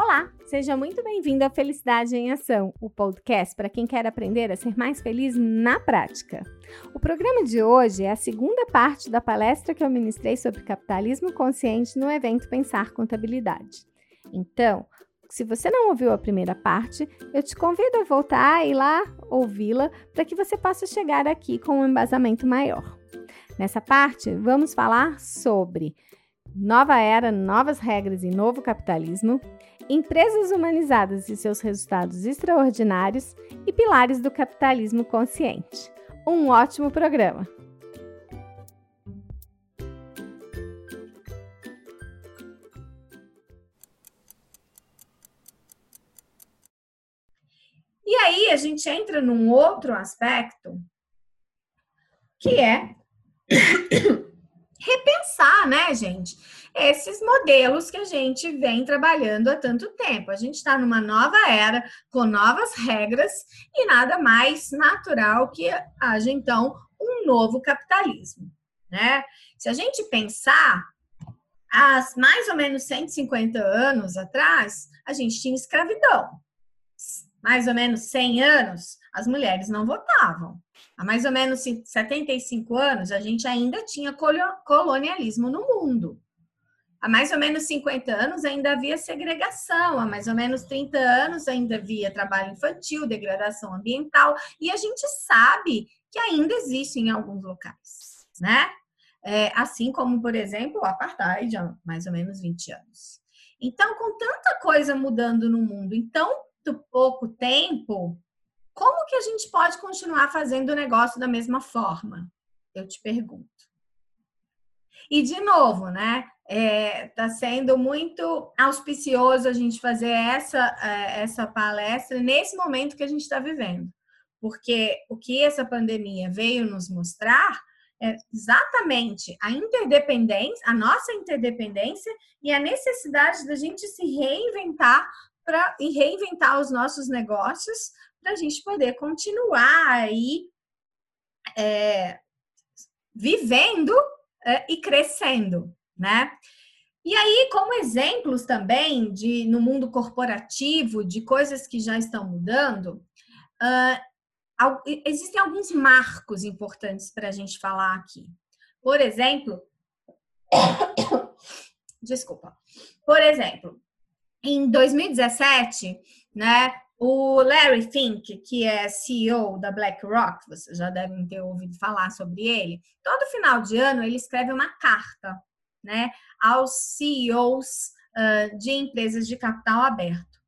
Olá, seja muito bem-vindo à Felicidade em Ação, o podcast para quem quer aprender a ser mais feliz na prática. O programa de hoje é a segunda parte da palestra que eu ministrei sobre capitalismo consciente no evento Pensar Contabilidade. Então, se você não ouviu a primeira parte, eu te convido a voltar e lá ouvi-la para que você possa chegar aqui com um embasamento maior. Nessa parte, vamos falar sobre nova era, novas regras e novo capitalismo, empresas humanizadas e seus resultados extraordinários e pilares do capitalismo consciente. Um ótimo programa! E aí a gente entra num outro aspecto que é repensar, né, gente? Esses modelos que a gente vem trabalhando há tanto tempo. A gente está numa nova era, com novas regras, e nada mais natural que haja, então, um novo capitalismo, né? Se a gente pensar, há mais ou menos 150 anos atrás, a gente tinha escravidão. Mais ou menos 100 anos, as mulheres não votavam. Há mais ou menos 75 anos, a gente ainda tinha colonialismo no mundo. Há mais ou menos 50 anos ainda havia segregação, há mais ou menos 30 anos ainda havia trabalho infantil, degradação ambiental, e a gente sabe que ainda existe em alguns locais, né? É, assim como, por exemplo, o apartheid há mais ou menos 20 anos. Então, com tanta coisa mudando no mundo em tão pouco tempo, como que a gente pode continuar fazendo o negócio da mesma forma? Eu te pergunto. E de novo, né? É, tá sendo muito auspicioso a gente fazer essa, é, essa palestra nesse momento que a gente está vivendo. Porque o que essa pandemia veio nos mostrar é exatamente a interdependência, a nossa interdependência e a necessidade da gente se reinventar para e reinventar os nossos negócios para a gente poder continuar aí é, vivendo e crescendo, né? E aí, como exemplos também de no mundo corporativo de coisas que já estão mudando, uh, existem alguns marcos importantes para a gente falar aqui. Por exemplo, desculpa. Por exemplo, em 2017, né, o Larry Fink, que é CEO da BlackRock, vocês já devem ter ouvido falar sobre ele, todo final de ano ele escreve uma carta né, aos CEOs uh, de empresas de capital aberto.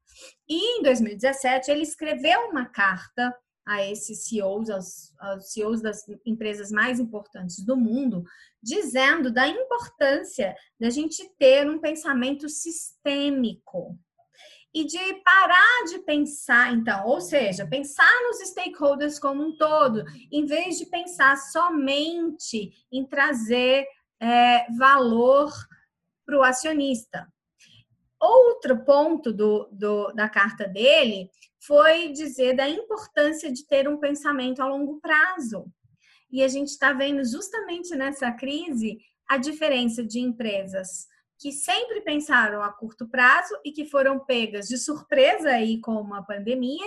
E em 2017 ele escreveu uma carta a esses CEOs, aos, aos CEOs das empresas mais importantes do mundo, dizendo da importância da gente ter um pensamento sistêmico, e de parar de pensar, então, ou seja, pensar nos stakeholders como um todo, em vez de pensar somente em trazer é, valor para o acionista. Outro ponto do, do, da carta dele foi dizer da importância de ter um pensamento a longo prazo. E a gente está vendo justamente nessa crise a diferença de empresas que sempre pensaram a curto prazo e que foram pegas de surpresa aí com uma pandemia.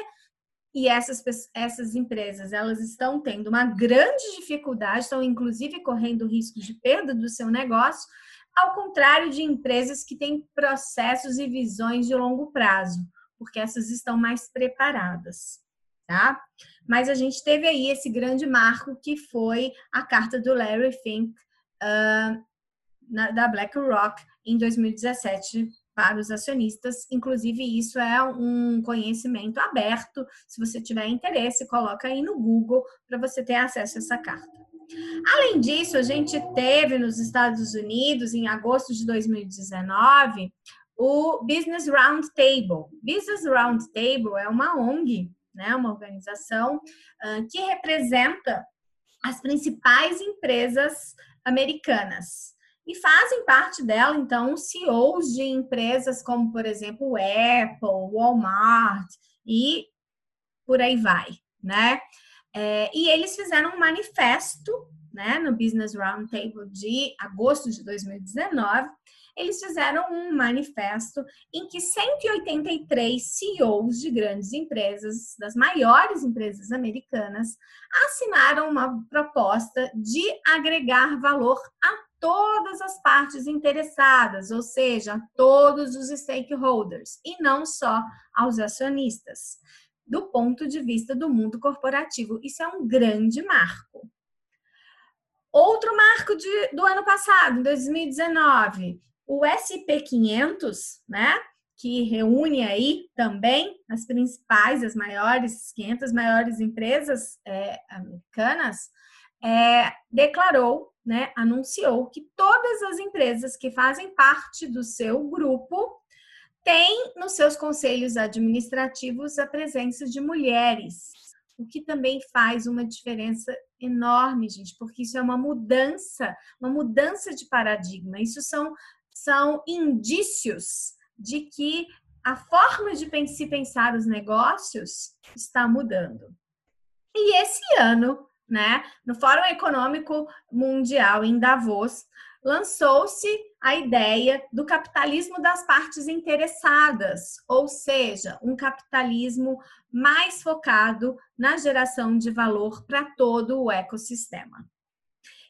E essas, essas empresas, elas estão tendo uma grande dificuldade, estão inclusive correndo risco de perda do seu negócio, ao contrário de empresas que têm processos e visões de longo prazo, porque essas estão mais preparadas, tá? Mas a gente teve aí esse grande marco que foi a carta do Larry Fink uh, na, da BlackRock, em 2017 para os acionistas. Inclusive, isso é um conhecimento aberto. Se você tiver interesse, coloca aí no Google para você ter acesso a essa carta. Além disso, a gente teve nos Estados Unidos, em agosto de 2019, o Business Roundtable. Business Roundtable é uma ONG, né, uma organização uh, que representa as principais empresas americanas. E fazem parte dela, então, CEOs de empresas como, por exemplo, Apple, Walmart e por aí vai, né? É, e eles fizeram um manifesto, né, no Business Roundtable de agosto de 2019, eles fizeram um manifesto em que 183 CEOs de grandes empresas, das maiores empresas americanas, assinaram uma proposta de agregar valor a todas as partes interessadas, ou seja, todos os stakeholders, e não só aos acionistas, do ponto de vista do mundo corporativo. Isso é um grande marco. Outro marco de, do ano passado, 2019, o SP500, né? Que reúne aí também as principais, as maiores, 500 maiores empresas é, americanas, é, declarou né, anunciou que todas as empresas que fazem parte do seu grupo têm nos seus conselhos administrativos a presença de mulheres, o que também faz uma diferença enorme, gente, porque isso é uma mudança, uma mudança de paradigma. Isso são, são indícios de que a forma de se pensar os negócios está mudando. E esse ano né? No Fórum Econômico Mundial em Davos, lançou-se a ideia do capitalismo das partes interessadas, ou seja, um capitalismo mais focado na geração de valor para todo o ecossistema.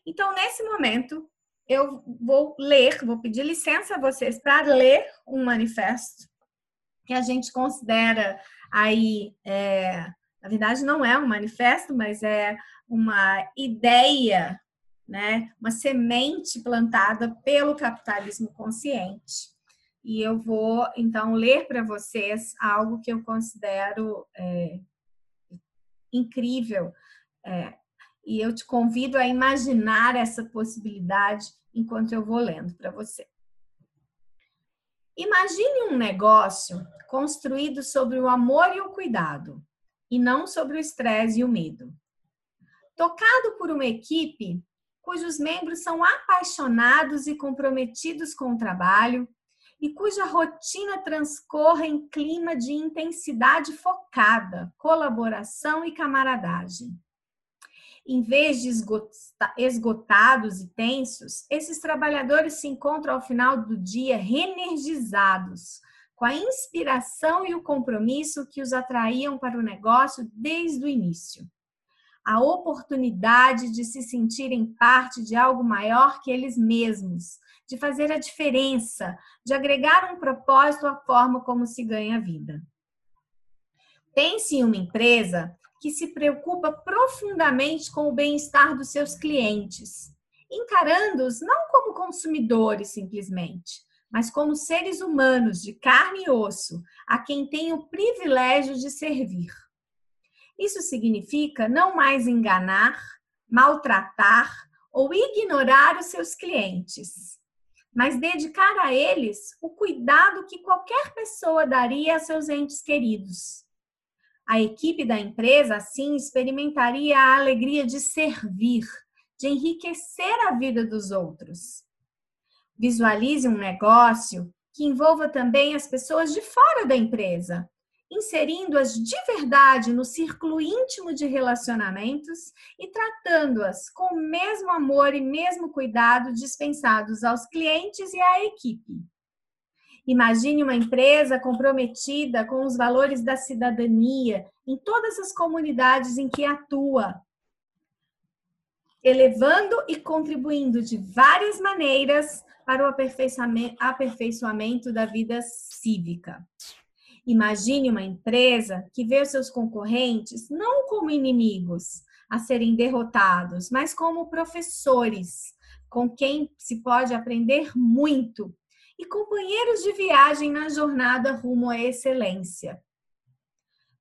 Então, nesse momento, eu vou ler, vou pedir licença a vocês para ler um manifesto que a gente considera aí, é, na verdade, não é um manifesto, mas é uma ideia, né, uma semente plantada pelo capitalismo consciente. E eu vou, então, ler para vocês algo que eu considero é, incrível. É, e eu te convido a imaginar essa possibilidade enquanto eu vou lendo para você. Imagine um negócio construído sobre o amor e o cuidado, e não sobre o estresse e o medo tocado por uma equipe cujos membros são apaixonados e comprometidos com o trabalho e cuja rotina transcorre em clima de intensidade focada, colaboração e camaradagem. Em vez de esgotados e tensos, esses trabalhadores se encontram ao final do dia reenergizados, com a inspiração e o compromisso que os atraíam para o negócio desde o início a oportunidade de se sentirem parte de algo maior que eles mesmos, de fazer a diferença, de agregar um propósito à forma como se ganha a vida. Pense em uma empresa que se preocupa profundamente com o bem-estar dos seus clientes, encarando-os não como consumidores simplesmente, mas como seres humanos de carne e osso, a quem tem o privilégio de servir. Isso significa não mais enganar, maltratar ou ignorar os seus clientes, mas dedicar a eles o cuidado que qualquer pessoa daria a seus entes queridos. A equipe da empresa, assim, experimentaria a alegria de servir, de enriquecer a vida dos outros. Visualize um negócio que envolva também as pessoas de fora da empresa, inserindo-as de verdade no círculo íntimo de relacionamentos e tratando-as com o mesmo amor e mesmo cuidado dispensados aos clientes e à equipe. Imagine uma empresa comprometida com os valores da cidadania em todas as comunidades em que atua, elevando e contribuindo de várias maneiras para o aperfeiçoamento da vida cívica. Imagine uma empresa que vê os seus concorrentes não como inimigos a serem derrotados, mas como professores com quem se pode aprender muito e companheiros de viagem na jornada rumo à excelência.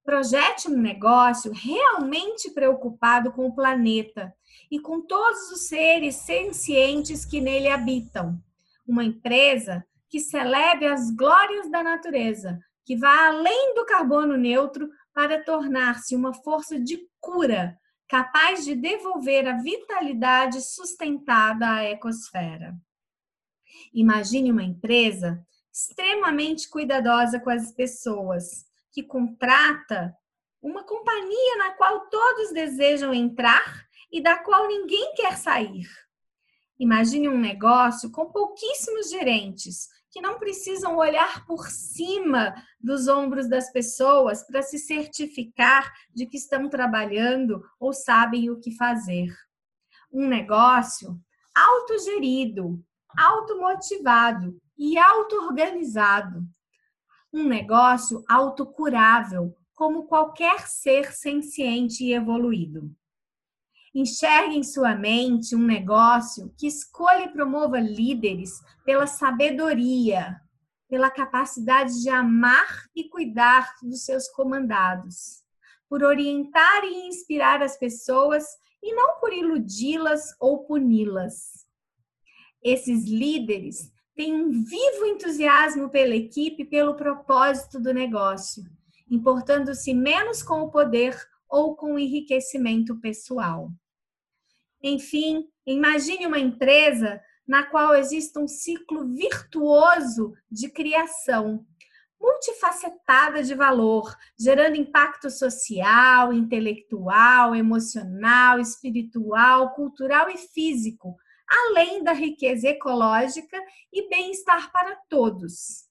Projete um negócio realmente preocupado com o planeta e com todos os seres sencientes que nele habitam. Uma empresa que celebre as glórias da natureza, que vá além do carbono neutro para tornar-se uma força de cura capaz de devolver a vitalidade sustentada à ecosfera. Imagine uma empresa extremamente cuidadosa com as pessoas, que contrata uma companhia na qual todos desejam entrar e da qual ninguém quer sair. Imagine um negócio com pouquíssimos gerentes que não precisam olhar por cima dos ombros das pessoas para se certificar de que estão trabalhando ou sabem o que fazer. Um negócio autogerido, automotivado e auto-organizado. Um negócio autocurável, como qualquer ser senciente e evoluído. Enxergue em sua mente um negócio que escolha e promova líderes pela sabedoria, pela capacidade de amar e cuidar dos seus comandados, por orientar e inspirar as pessoas e não por iludi-las ou puni-las. Esses líderes têm um vivo entusiasmo pela equipe e pelo propósito do negócio, importando-se menos com o poder ou com o enriquecimento pessoal. Enfim, imagine uma empresa na qual existe um ciclo virtuoso de criação, multifacetada de valor, gerando impacto social, intelectual, emocional, espiritual, cultural e físico, além da riqueza ecológica e bem-estar para todos.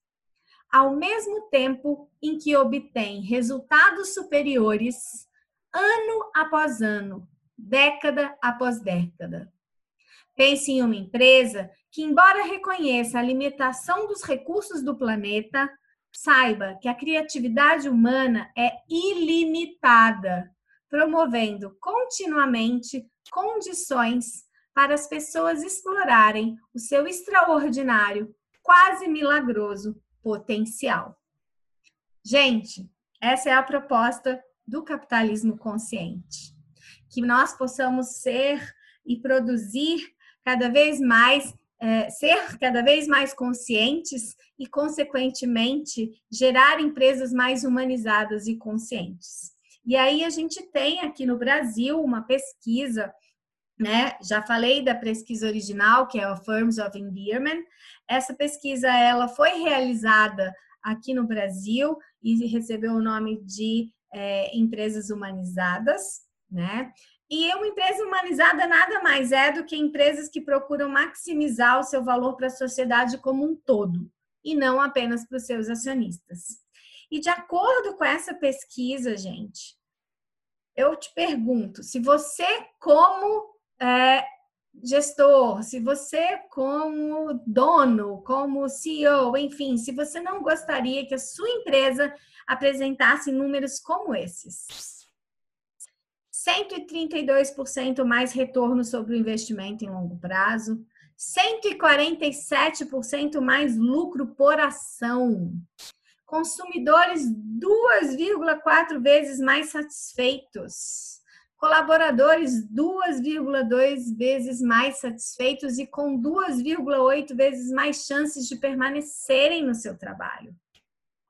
Ao mesmo tempo em que obtém resultados superiores, ano após ano, década após década. Pense em uma empresa que, embora reconheça a limitação dos recursos do planeta, saiba que a criatividade humana é ilimitada, promovendo continuamente condições para as pessoas explorarem o seu extraordinário, quase milagroso potencial. Gente, essa é a proposta do capitalismo consciente que nós possamos ser e produzir cada vez mais, é, ser cada vez mais conscientes e, consequentemente, gerar empresas mais humanizadas e conscientes. E aí a gente tem aqui no Brasil uma pesquisa, né? Já falei da pesquisa original, que é a Firms of Endearment. Essa pesquisa ela foi realizada aqui no Brasil e recebeu o nome de é, empresas humanizadas né? E uma empresa humanizada nada mais é do que empresas que procuram maximizar o seu valor para a sociedade como um todo, e não apenas para os seus acionistas. E de acordo com essa pesquisa, gente, eu te pergunto: se você, como é, gestor, se você, como dono, como CEO, enfim, se você não gostaria que a sua empresa apresentasse números como esses 132% mais retorno sobre o investimento em longo prazo, 147% mais lucro por ação, consumidores 2,4 vezes mais satisfeitos, colaboradores 2,2 vezes mais satisfeitos e com 2,8 vezes mais chances de permanecerem no seu trabalho.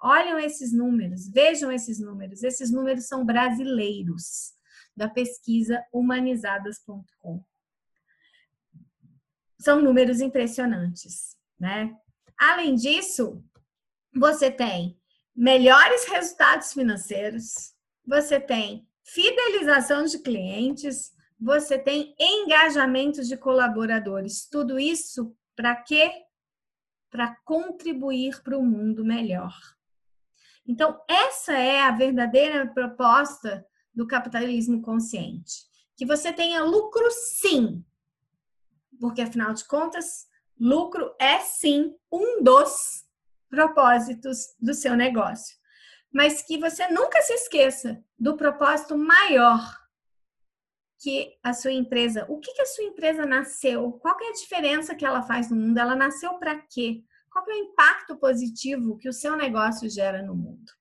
Olham esses números, vejam esses números. Esses números são brasileiros da pesquisa humanizadas.com. São números impressionantes, né? Além disso, você tem melhores resultados financeiros, você tem fidelização de clientes, você tem engajamento de colaboradores. Tudo isso para quê? Para contribuir para o mundo melhor. Então, essa é a verdadeira proposta do capitalismo consciente. Que você tenha lucro sim, porque afinal de contas, lucro é sim um dos propósitos do seu negócio. Mas que você nunca se esqueça do propósito maior que a sua empresa, o que, que a sua empresa nasceu, qual é a diferença que ela faz no mundo, ela nasceu para quê? Qual é o impacto positivo que o seu negócio gera no mundo?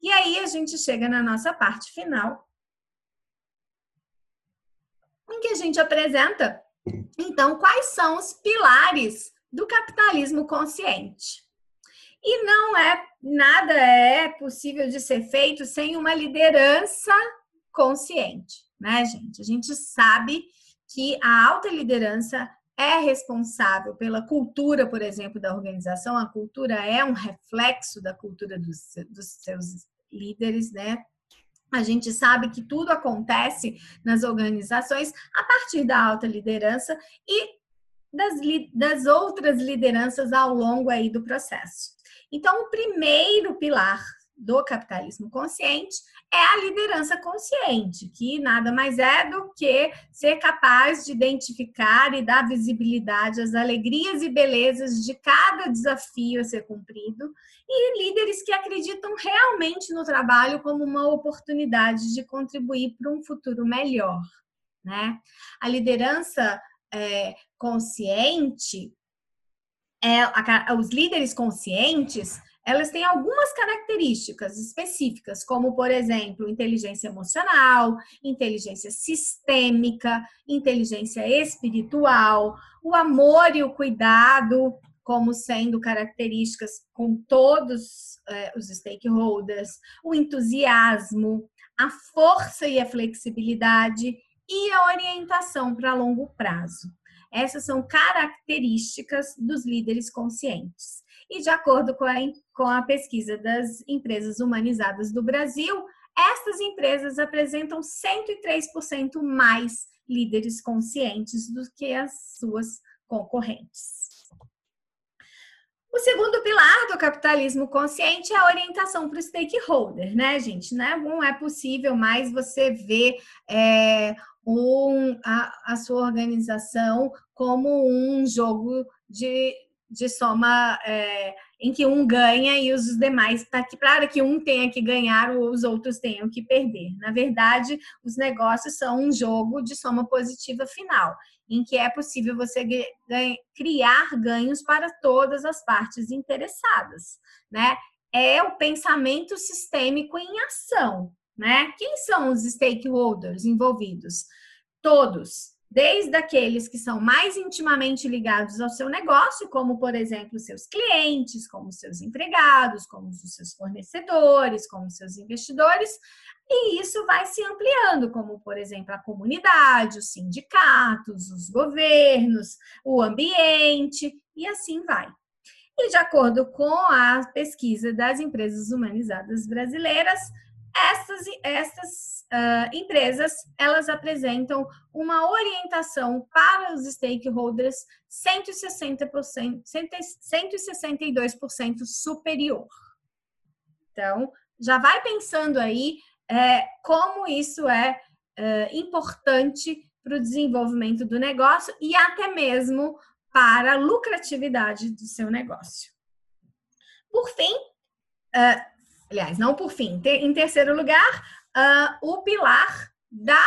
E aí a gente chega na nossa parte final, em que a gente apresenta, então, quais são os pilares do capitalismo consciente. E não é nada é possível de ser feito sem uma liderança consciente, né, gente? A gente sabe que a alta liderança é responsável pela cultura, por exemplo, da organização. A cultura é um reflexo da cultura dos, dos seus líderes, né? A gente sabe que tudo acontece nas organizações a partir da alta liderança e das, das outras lideranças ao longo aí do processo. Então, o primeiro pilar do capitalismo consciente é a liderança consciente, que nada mais é do que ser capaz de identificar e dar visibilidade às alegrias e belezas de cada desafio a ser cumprido, e líderes que acreditam realmente no trabalho como uma oportunidade de contribuir para um futuro melhor. Né? A liderança é, consciente, é, a, os líderes conscientes elas têm algumas características específicas, como, por exemplo, inteligência emocional, inteligência sistêmica, inteligência espiritual, o amor e o cuidado, como sendo características com todos eh, os stakeholders, o entusiasmo, a força e a flexibilidade e a orientação para longo prazo. Essas são características dos líderes conscientes. E de acordo com a, com a pesquisa das empresas humanizadas do Brasil, estas empresas apresentam 103% mais líderes conscientes do que as suas concorrentes. O segundo pilar do capitalismo consciente é a orientação para o stakeholder, né, gente? Né? Não é possível mais você ver é, um, a, a sua organização como um jogo de, de soma é, em que um ganha e os demais está aqui para que um tenha que ganhar ou os outros tenham que perder. Na verdade, os negócios são um jogo de soma positiva final, em que é possível você criar ganhos para todas as partes interessadas, né? É o pensamento sistêmico em ação, né? Quem são os stakeholders envolvidos? Todos desde aqueles que são mais intimamente ligados ao seu negócio, como, por exemplo, seus clientes, como seus empregados, como os seus fornecedores, como seus investidores, e isso vai se ampliando, como, por exemplo, a comunidade, os sindicatos, os governos, o ambiente, e assim vai. E de acordo com a pesquisa das empresas humanizadas brasileiras, essas, essas uh, empresas elas apresentam uma orientação para os stakeholders 160%, 162% superior. Então, já vai pensando aí é, como isso é, é importante para o desenvolvimento do negócio e até mesmo para a lucratividade do seu negócio. Por fim, uh, aliás, não por fim, em terceiro lugar, uh, o pilar da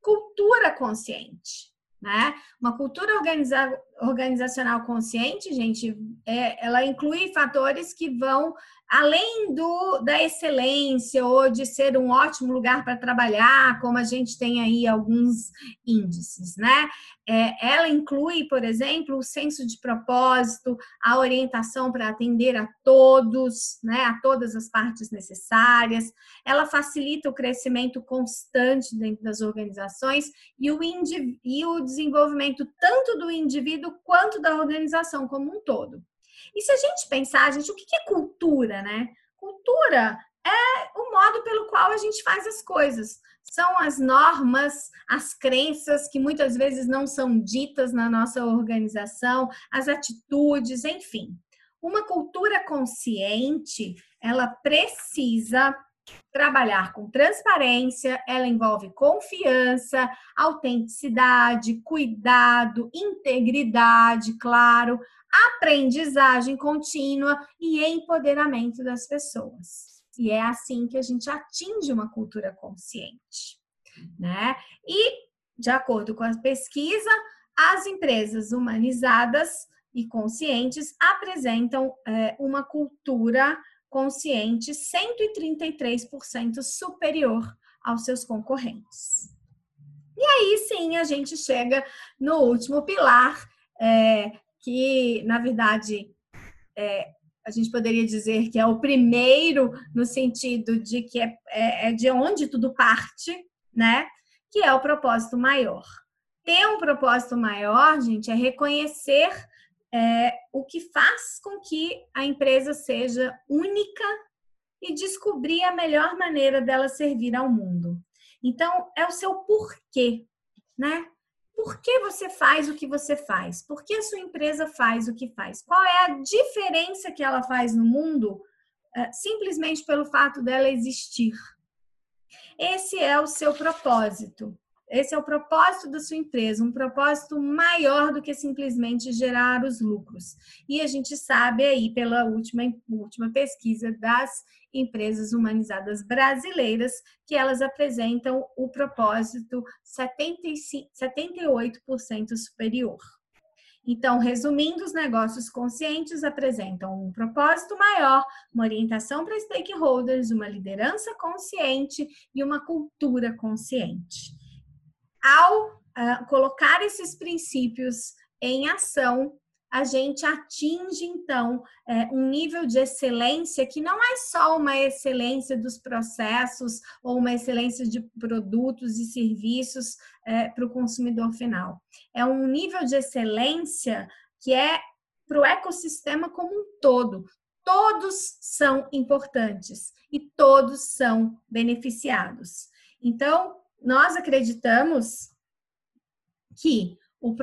cultura consciente. Né? Uma cultura organiza organizacional consciente, gente, é, ela inclui fatores que vão além do, da excelência ou de ser um ótimo lugar para trabalhar, como a gente tem aí alguns índices, né? É, ela inclui, por exemplo, o senso de propósito, a orientação para atender a todos, né, a todas as partes necessárias. Ela facilita o crescimento constante dentro das organizações e o, e o desenvolvimento tanto do indivíduo quanto da organização como um todo. E se a gente pensar, gente, o que é cultura, né? Cultura é o modo pelo qual a gente faz as coisas. São as normas, as crenças que muitas vezes não são ditas na nossa organização, as atitudes, enfim. Uma cultura consciente, ela precisa trabalhar com transparência, ela envolve confiança, autenticidade, cuidado, integridade, claro, aprendizagem contínua e empoderamento das pessoas. E é assim que a gente atinge uma cultura consciente, né? E, de acordo com a pesquisa, as empresas humanizadas e conscientes apresentam é, uma cultura consciente 133% superior aos seus concorrentes. E aí sim a gente chega no último pilar, é, que, na verdade, é, a gente poderia dizer que é o primeiro no sentido de que é, é, é, de onde tudo parte, né? Que é o propósito maior. Ter um propósito maior, gente, é reconhecer é, o que faz com que a empresa seja única e descobrir a melhor maneira dela servir ao mundo. Então, é o seu porquê, né? por que você faz o que você faz? Por que a sua empresa faz o que faz? Qual é a diferença que ela faz no mundo uh, simplesmente pelo fato dela existir? Esse é o seu propósito. Esse é o propósito da sua empresa, um propósito maior do que simplesmente gerar os lucros. E a gente sabe aí pela última, última pesquisa das empresas humanizadas brasileiras que elas apresentam o propósito 75, 78% superior. Então, resumindo, os negócios conscientes apresentam um propósito maior, uma orientação para stakeholders, uma liderança consciente e uma cultura consciente. Ao uh, colocar esses princípios em ação, a gente atinge então é, um nível de excelência que não é só uma excelência dos processos ou uma excelência de produtos e serviços é, para o consumidor final. É um nível de excelência que é para o ecossistema como um todo. Todos são importantes e todos são beneficiados. Então, nós acreditamos que o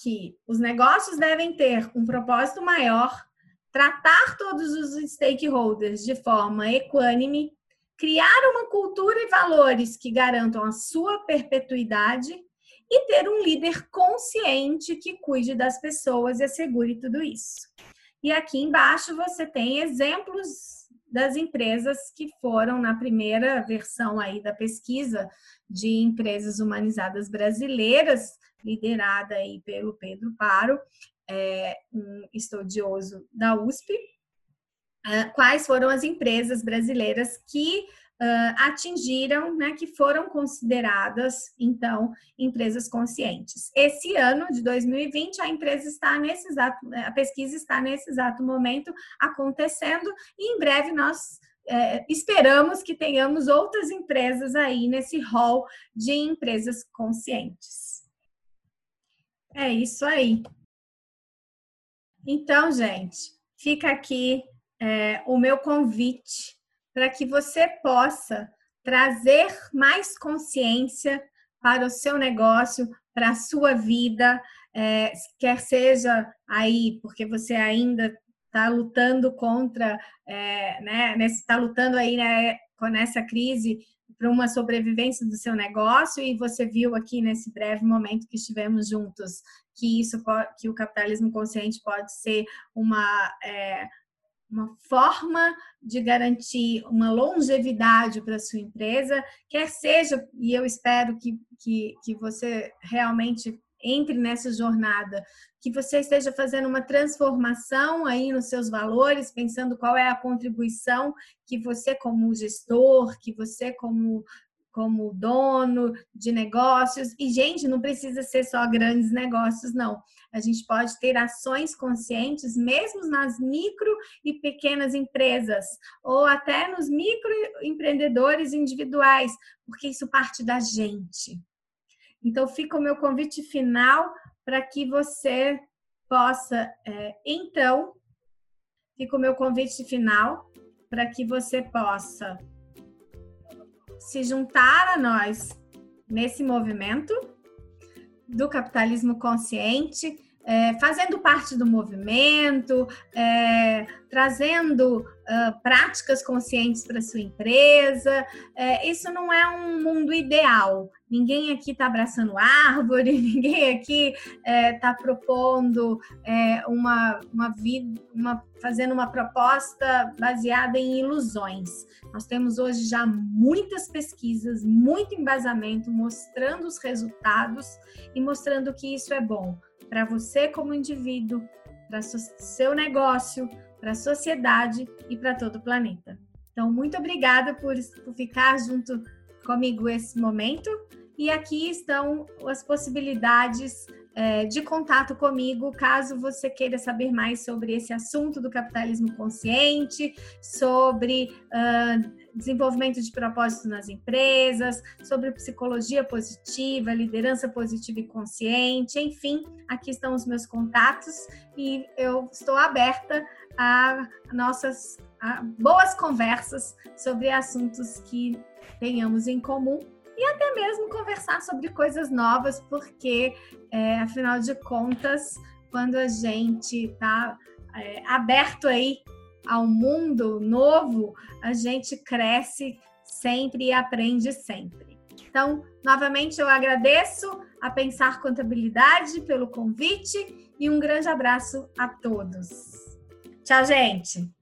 que os negócios devem ter um propósito maior, tratar todos os stakeholders de forma equânime, criar uma cultura e valores que garantam a sua perpetuidade e ter um líder consciente que cuide das pessoas e assegure tudo isso. E aqui embaixo você tem exemplos das empresas que foram na primeira versão aí da pesquisa de empresas humanizadas brasileiras, liderada aí pelo Pedro Paro, é, um estudioso da USP. Uh, quais foram as empresas brasileiras que uh, atingiram, né, que foram consideradas, então, empresas conscientes. Esse ano de 2020, a empresa está nesse exato, a pesquisa está nesse exato momento acontecendo, e em breve nós é, esperamos que tenhamos outras empresas aí nesse hall de empresas conscientes. É isso aí. Então, gente, fica aqui é, o meu convite para que você possa trazer mais consciência para o seu negócio, para a sua vida, é, quer seja aí porque você ainda está lutando contra, é, né, está lutando aí né, com essa crise para uma sobrevivência do seu negócio e você viu aqui nesse breve momento que estivemos juntos que isso que o capitalismo consciente pode ser uma é, uma forma de garantir uma longevidade para sua empresa, quer seja, e eu espero que, que, que você realmente entre nessa jornada, que você esteja fazendo uma transformação aí nos seus valores, pensando qual é a contribuição que você como gestor, que você como como dono de negócios. E, gente, não precisa ser só grandes negócios, não. A gente pode ter ações conscientes, mesmo nas micro e pequenas empresas, ou até nos microempreendedores individuais, porque isso parte da gente. Então, fica o meu convite final para que você possa, é, então, fica o meu convite final para que você possa se juntar a nós nesse movimento do capitalismo consciente, é, fazendo parte do movimento, é, trazendo práticas conscientes para sua empresa. É, isso não é um mundo ideal. Ninguém aqui está abraçando árvore, ninguém aqui está propondo uma, uma vida, uma, fazendo uma proposta baseada em ilusões. Nós temos hoje já muitas pesquisas, muito embasamento mostrando os resultados e mostrando que isso é bom para você como indivíduo, para seu negócio, para a sociedade e para todo o planeta. Então, muito obrigada por, por ficar junto comigo esse momento. E aqui estão as possibilidades é, de contato comigo, caso você queira saber mais sobre esse assunto do capitalismo consciente, sobre uh, desenvolvimento de propósito nas empresas, sobre psicologia positiva, liderança positiva e consciente, enfim, aqui estão os meus contatos e eu estou aberta a nossas a boas conversas sobre assuntos que tenhamos em comum e até mesmo conversar sobre coisas novas, porque, é, afinal de contas, quando a gente está é, aberto aí ao mundo novo, a gente cresce sempre e aprende sempre. Então, novamente, eu agradeço a Pensar Contabilidade pelo convite e um grande abraço a todos. Tchau, gente!